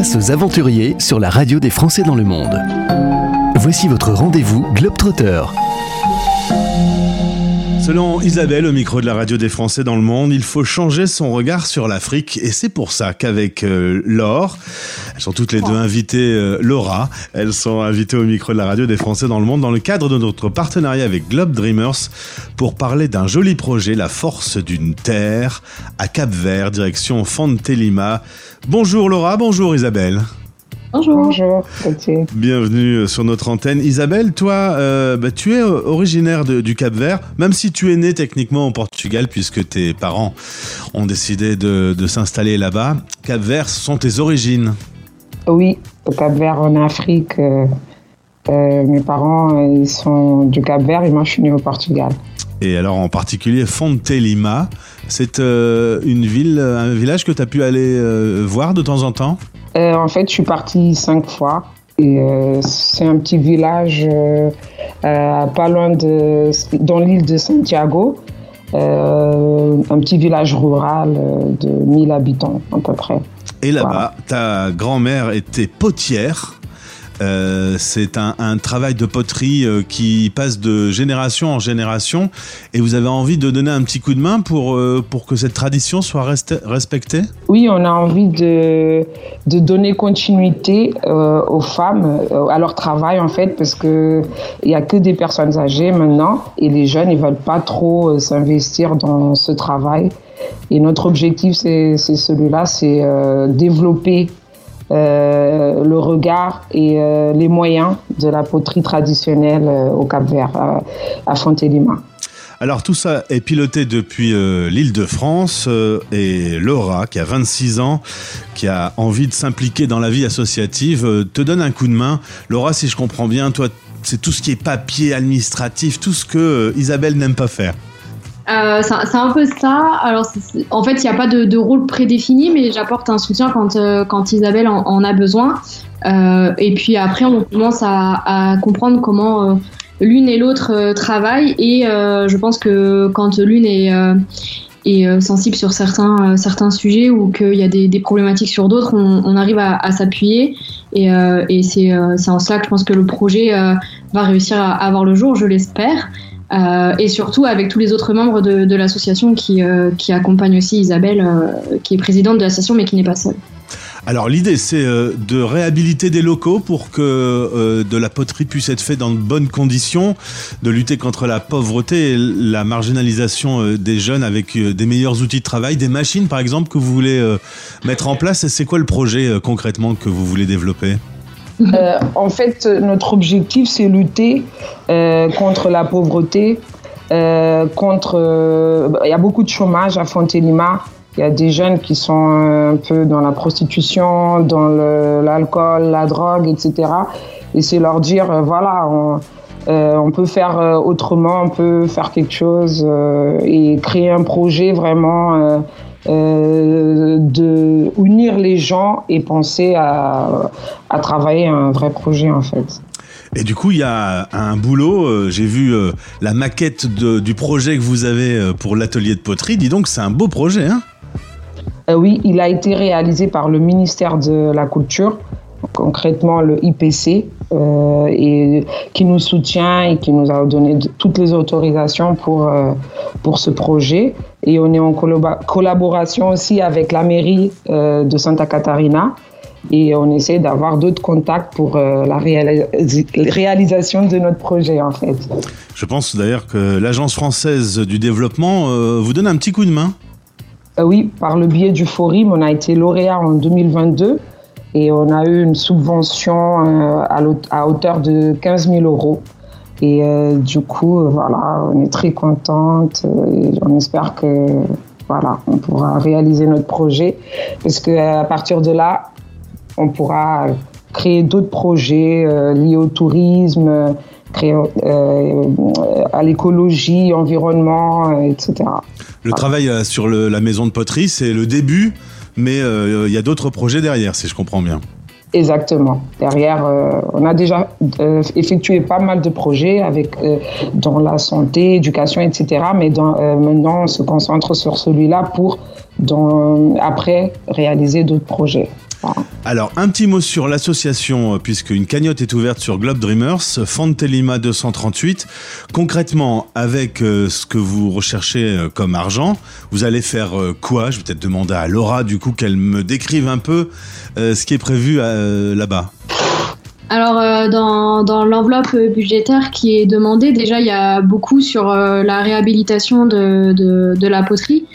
Aux aventuriers sur la radio des Français dans le monde. Voici votre rendez-vous Globetrotter. Selon Isabelle, au micro de la radio des Français dans le monde, il faut changer son regard sur l'Afrique. Et c'est pour ça qu'avec euh, Laure, elles sont toutes les deux invitées, euh, Laura, elles sont invitées au micro de la radio des Français dans le monde dans le cadre de notre partenariat avec Globe Dreamers pour parler d'un joli projet, la force d'une terre, à Cap Vert, direction Fontelima. Bonjour Laura, bonjour Isabelle. Bonjour. Bonjour, Bienvenue sur notre antenne. Isabelle, toi, euh, bah, tu es originaire de, du Cap Vert, même si tu es né techniquement au Portugal, puisque tes parents ont décidé de, de s'installer là-bas. Cap Vert, ce sont tes origines. Oui, au Cap Vert, en Afrique. Euh, euh, mes parents, ils sont du Cap Vert et moi, je suis né au Portugal. Et alors, en particulier, Fonte Lima, c'est euh, une ville, un village que tu as pu aller euh, voir de temps en temps? En fait, je suis partie cinq fois. Et c'est un petit village pas loin de, dans l'île de Santiago. Un petit village rural de 1000 habitants à peu près. Et là-bas, ta grand-mère était potière. Euh, c'est un, travail de poterie euh, qui passe de génération en génération et vous avez envie de donner un petit coup de main pour, euh, pour que cette tradition soit respectée? Oui, on a envie de, de donner continuité aux femmes, à leur travail en fait, parce que il y a que des personnes âgées maintenant et les jeunes ils veulent pas trop s'investir dans ce travail. Et notre objectif c'est celui-là, c'est développer euh, le regard et euh, les moyens de la poterie traditionnelle euh, au Cap-Vert, à, Fontelima. Alors tout ça est piloté depuis l'île de France et Laura, qui a 26 ans, qui a envie de s'impliquer dans la vie associative, te donne un coup de main. Laura, si je comprends bien, toi, c'est tout ce qui est papier administratif, tout ce que Isabelle n'aime pas faire. Euh, c'est un- peu ça. Alors, en fait, il n'y a pas de, rôle prédéfini, mais j'apporte un soutien quand, euh, quand Isabelle en, a besoin. Euh, et puis après, on commence à, comprendre comment l'une et l'autre travaillent. Et je pense que quand l'une est, sensible sur certains, certains sujets ou qu'il y a des, problématiques sur d'autres, on, arrive à, s'appuyer. Et, c'est en cela que je pense que le projet va réussir à, à voir le jour, je l'espère. Euh, et surtout avec tous les autres membres de, l'association qui, euh, accompagnent aussi Isabelle, euh, qui est présidente de l'association mais qui n'est pas seule. Alors l'idée, c'est euh, de réhabiliter des locaux pour que de la poterie puisse être faite dans de bonnes conditions, de lutter contre la pauvreté et la marginalisation des jeunes avec des meilleurs outils de travail, des machines par exemple que vous voulez mettre en place. C'est quoi le projet concrètement que vous voulez développer? Euh, en fait, notre objectif, c'est lutter euh, contre la pauvreté, euh, contre. Il y a beaucoup de chômage à Fontelima. Il y a des jeunes qui sont un peu dans la prostitution, dans l'alcool, la drogue, etc. Et c'est leur dire, voilà, on, peut faire autrement, on peut faire quelque chose et créer un projet vraiment euh, de unir les gens et penser à, à travailler un vrai projet en fait. Et du coup, il y a un boulot. euh, J'ai vu euh, la maquette de- du projet que vous avez pour l'atelier de poterie. Dis donc, c'est un beau projet, hein Euh, oui, il a été réalisé par le ministère de la Culture, concrètement le IPC, euh, et qui nous soutient et qui nous a donné toutes les autorisations pour, euh, pour ce projet. Et on est en collaboration aussi avec la mairie euh, de Santa Catarina. Et on essaie d'avoir d'autres contacts pour euh, la réalis- réalisation de notre projet, en fait. Je pense d'ailleurs que l'Agence française du développement euh, vous donne un petit coup de main. Oui, par le biais du Forum, on a été lauréat en 2022 et on a eu une subvention à hauteur de 15 000 euros. Et euh, du coup, euh, voilà, on est très contente euh, et on espère que voilà, on pourra réaliser notre projet parce qu'à partir de là, on pourra créer d'autres projets liés au tourisme, à l'écologie, environnement, etc. Le travail sur la maison de poterie, c'est le début, mais il y a d'autres projets derrière, si je comprends bien. Exactement. Derrière, euh, on a déjà euh, effectué pas mal de projets avec euh, dans la santé, éducation, etc. Mais dans, euh, maintenant, on se concentre sur celui-là pour dans, après réaliser d'autres projets. Alors, un petit mot sur l'association, euh, puisque une cagnotte est ouverte sur Globe Dreamers, Fantelima 238. Concrètement, avec euh, ce que vous recherchez euh, comme argent, vous allez faire quoi? Je vais peut-être demander à Laura, du coup, qu'elle me décrive un peu ce qui est prévu là-bas. Alors, dans, dans l'enveloppe budgétaire qui est demandée, déjà, il y a beaucoup sur la réhabilitation de, de, de la poterie.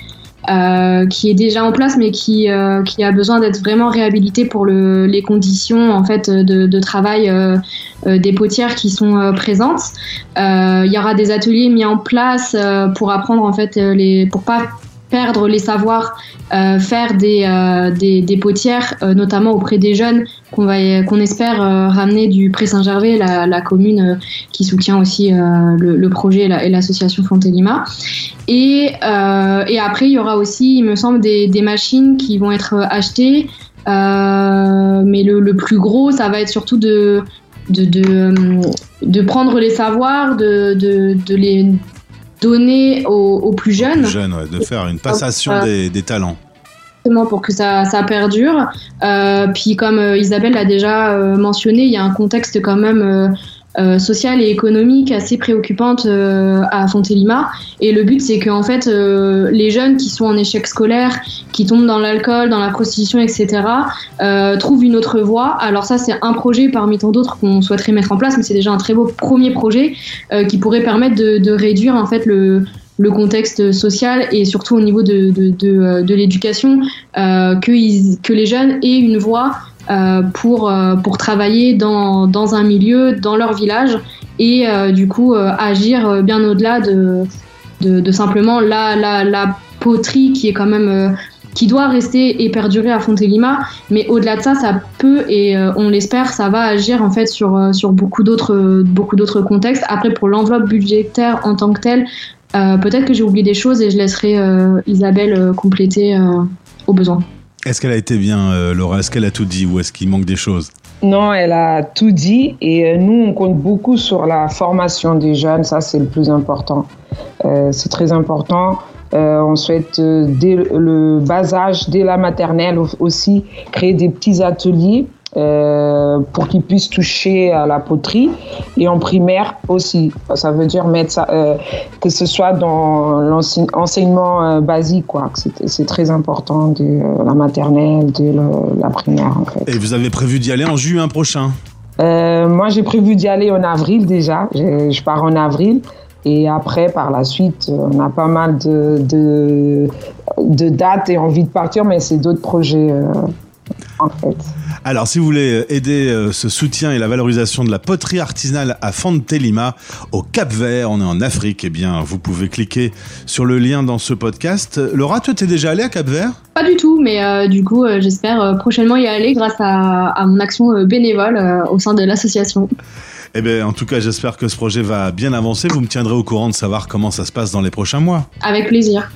Euh, qui est déjà en place, mais qui, euh, qui a besoin d'être vraiment réhabilité pour le, les conditions en fait de, de travail euh, des potières qui sont présentes. Il y aura des ateliers mis en place pour apprendre en fait les, pour pas perdre les savoirs, euh, faire des, euh, des, des, potières, euh, notamment auprès des jeunes, qu'on qu'on espère ramener du Pré-Saint-Gervais, la, la, commune qui soutient aussi le, projet et l'association Fontelima. Et, et après, il y aura aussi, il me semble, des, des machines qui vont être achetées. mais le, le, plus gros, ça va être surtout de, de, de, de prendre les savoirs, de, de, de les donner aux, plus jeunes. Jeunes, ouais, de faire une passation euh, des, des, talents. Pour que ça, ça perdure. Euh, puis comme euh, Isabelle l'a déjà mentionné, il y a un contexte quand même euh, sociale et économique assez préoccupante euh, à Fontélimar. Et le but, c'est qu'en fait, euh, les jeunes qui sont en échec scolaire, qui tombent dans l'alcool, dans la prostitution, etc., trouvent une autre voie. Alors ça, c'est un projet parmi tant d'autres qu'on souhaiterait mettre en place, mais c'est déjà un très beau premier projet qui pourrait permettre de, de, réduire en fait le, le contexte social et surtout au niveau de, de, de, de l'éducation, euh, que, que les jeunes aient une voix euh, pour, euh, pour travailler dans, dans, un milieu, dans leur village, et euh, du coup agir bien au-delà de, de, de, simplement la, la, la, poterie qui est quand même qui doit rester et perdurer à Fontélimar, mais au-delà de ça, ça peut et on l'espère, ça va agir en fait sur, sur beaucoup d'autres beaucoup d'autres contextes. Après, pour l'enveloppe budgétaire en tant que telle, peut-être que j'ai oublié des choses et je laisserai Isabelle compléter au besoin. Est-ce qu'elle a été bien, euh, Laura? Est-ce qu'elle a tout dit ou est-ce qu'il manque des choses? Non, elle a tout dit et euh, nous, on compte beaucoup sur la formation des jeunes. Ça, c'est le plus important. Euh, c'est très important. on souhaite, dès le bas âge, dès la maternelle aussi, créer des petits ateliers euh, pour qu'ils puissent toucher à la poterie et en primaire aussi. Ça veut dire mettre ça, euh, que ce soit dans l'enseignement euh, basique, quoi. C'est très important de la maternelle, de la primaire, en fait. Et vous avez prévu d'y aller en juin prochain? Moi, j'ai prévu d'y aller en avril déjà. Je, je, pars en avril. Et après, par la suite, on a pas mal de, de, de dates et envie de partir, mais c'est d'autres projets en fait. Alors, si vous voulez aider euh, ce soutien et la valorisation de la poterie artisanale à Fontelima, au Cap Vert, on est en Afrique, eh bien, vous pouvez cliquer sur le lien dans ce podcast. Laura, toi, t'es déjà allée à Cap Vert? Pas du tout, mais euh, du coup, euh, j'espère prochainement y aller grâce à, à mon action bénévole au sein de l'association. Eh bien, en tout cas, j'espère que ce projet va bien avancer. Vous me tiendrez au courant de savoir comment ça se passe dans les prochains mois. Avec plaisir.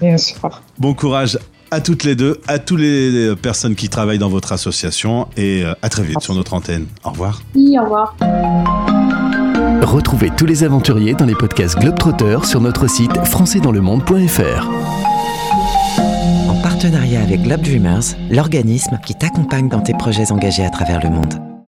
Bien sûr. Bon courage à toutes les deux, à toutes les personnes qui travaillent dans votre association et euh, à très vite sur notre antenne. Au revoir. Oui, au revoir. Retrouvez tous les aventuriers dans les podcasts Globetrotter sur notre site françaisdanslemonde.fr. En partenariat avec Globe Dreamers, l'organisme qui t'accompagne dans tes projets engagés à travers le monde.